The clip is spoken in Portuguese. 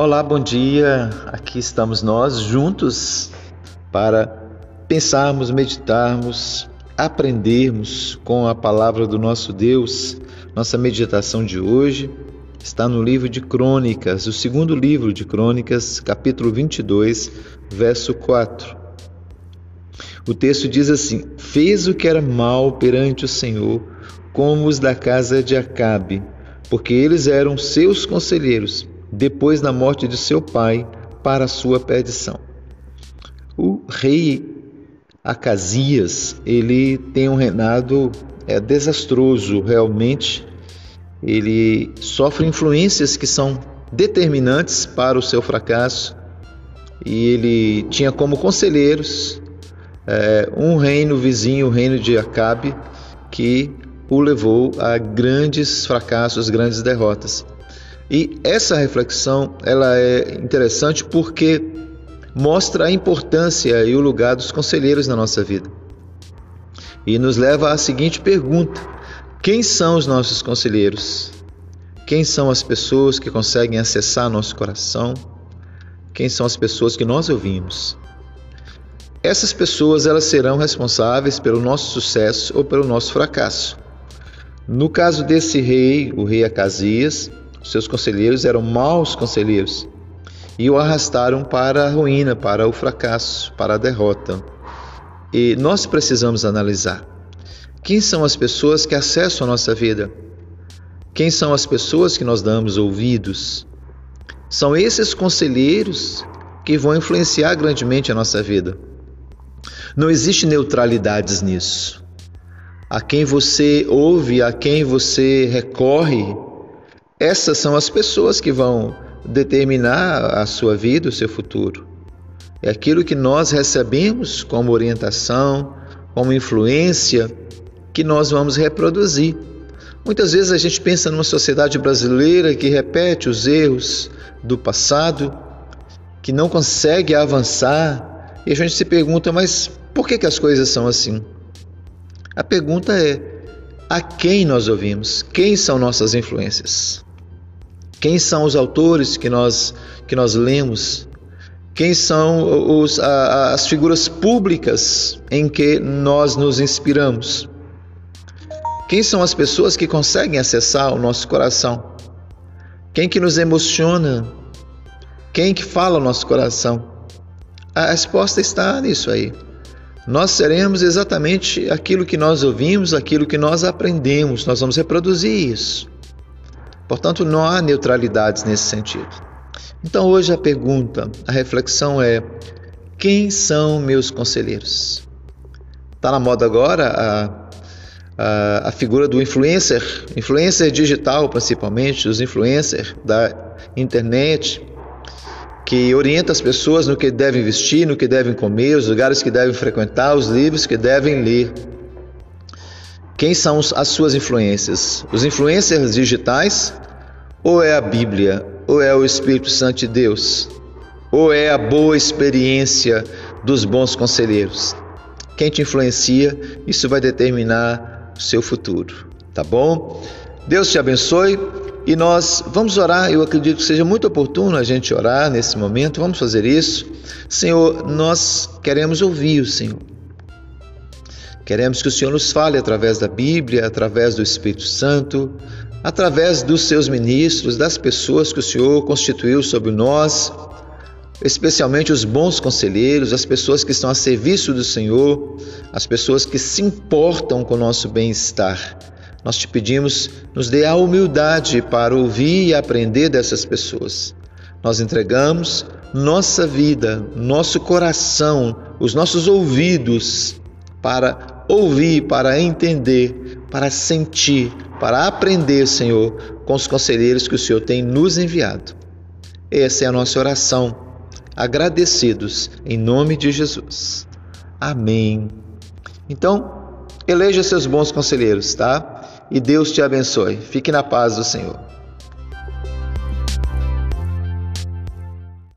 Olá, bom dia. Aqui estamos nós juntos para pensarmos, meditarmos, aprendermos com a palavra do nosso Deus. Nossa meditação de hoje está no livro de Crônicas, o segundo livro de Crônicas, capítulo 22, verso 4. O texto diz assim: Fez o que era mal perante o Senhor, como os da casa de Acabe porque eles eram seus conselheiros depois da morte de seu pai para sua perdição. O rei Acasias, ele tem um reinado é desastroso, realmente. Ele sofre influências que são determinantes para o seu fracasso. E ele tinha como conselheiros é, um reino vizinho, o reino de Acabe, que o levou a grandes fracassos, grandes derrotas. E essa reflexão ela é interessante porque mostra a importância e o lugar dos conselheiros na nossa vida. E nos leva à seguinte pergunta: quem são os nossos conselheiros? Quem são as pessoas que conseguem acessar nosso coração? Quem são as pessoas que nós ouvimos? Essas pessoas elas serão responsáveis pelo nosso sucesso ou pelo nosso fracasso. No caso desse rei, o rei Acasias, seus conselheiros eram maus conselheiros e o arrastaram para a ruína, para o fracasso, para a derrota. E nós precisamos analisar quem são as pessoas que acessam a nossa vida, quem são as pessoas que nós damos ouvidos. São esses conselheiros que vão influenciar grandemente a nossa vida. Não existe neutralidades nisso a quem você ouve, a quem você recorre, essas são as pessoas que vão determinar a sua vida, o seu futuro. É aquilo que nós recebemos como orientação, como influência, que nós vamos reproduzir. Muitas vezes a gente pensa numa sociedade brasileira que repete os erros do passado, que não consegue avançar, e a gente se pergunta, mas por que, que as coisas são assim? A pergunta é: a quem nós ouvimos? Quem são nossas influências? Quem são os autores que nós, que nós lemos? Quem são os, a, as figuras públicas em que nós nos inspiramos? Quem são as pessoas que conseguem acessar o nosso coração? Quem que nos emociona? Quem que fala o nosso coração? A resposta está nisso aí nós seremos exatamente aquilo que nós ouvimos, aquilo que nós aprendemos, nós vamos reproduzir isso. Portanto, não há neutralidades nesse sentido. Então, hoje a pergunta, a reflexão é: quem são meus conselheiros? Está na moda agora a, a, a, figura do influencer, influencer digital principalmente, os influencers da internet, que orienta as pessoas no que devem vestir, no que devem comer, os lugares que devem frequentar, os livros que devem ler. Quem são as suas influências? Os influencers digitais? Ou é a Bíblia? Ou é o Espírito Santo de Deus? Ou é a boa experiência dos bons conselheiros? Quem te influencia, isso vai determinar o seu futuro, tá bom? Deus te abençoe. E nós vamos orar, eu acredito que seja muito oportuno a gente orar nesse momento, vamos fazer isso. Senhor, nós queremos ouvir o Senhor. Queremos que o Senhor nos fale através da Bíblia, através do Espírito Santo, através dos seus ministros, das pessoas que o Senhor constituiu sobre nós, especialmente os bons conselheiros, as pessoas que estão a serviço do Senhor, as pessoas que se importam com o nosso bem-estar. Nós te pedimos, nos dê a humildade para ouvir e aprender dessas pessoas. Nós entregamos nossa vida, nosso coração, os nossos ouvidos para ouvir, para entender, para sentir, para aprender, Senhor, com os conselheiros que o Senhor tem nos enviado. Essa é a nossa oração, agradecidos em nome de Jesus. Amém. Então, eleja seus bons conselheiros, tá? e Deus te abençoe. Fique na paz do Senhor.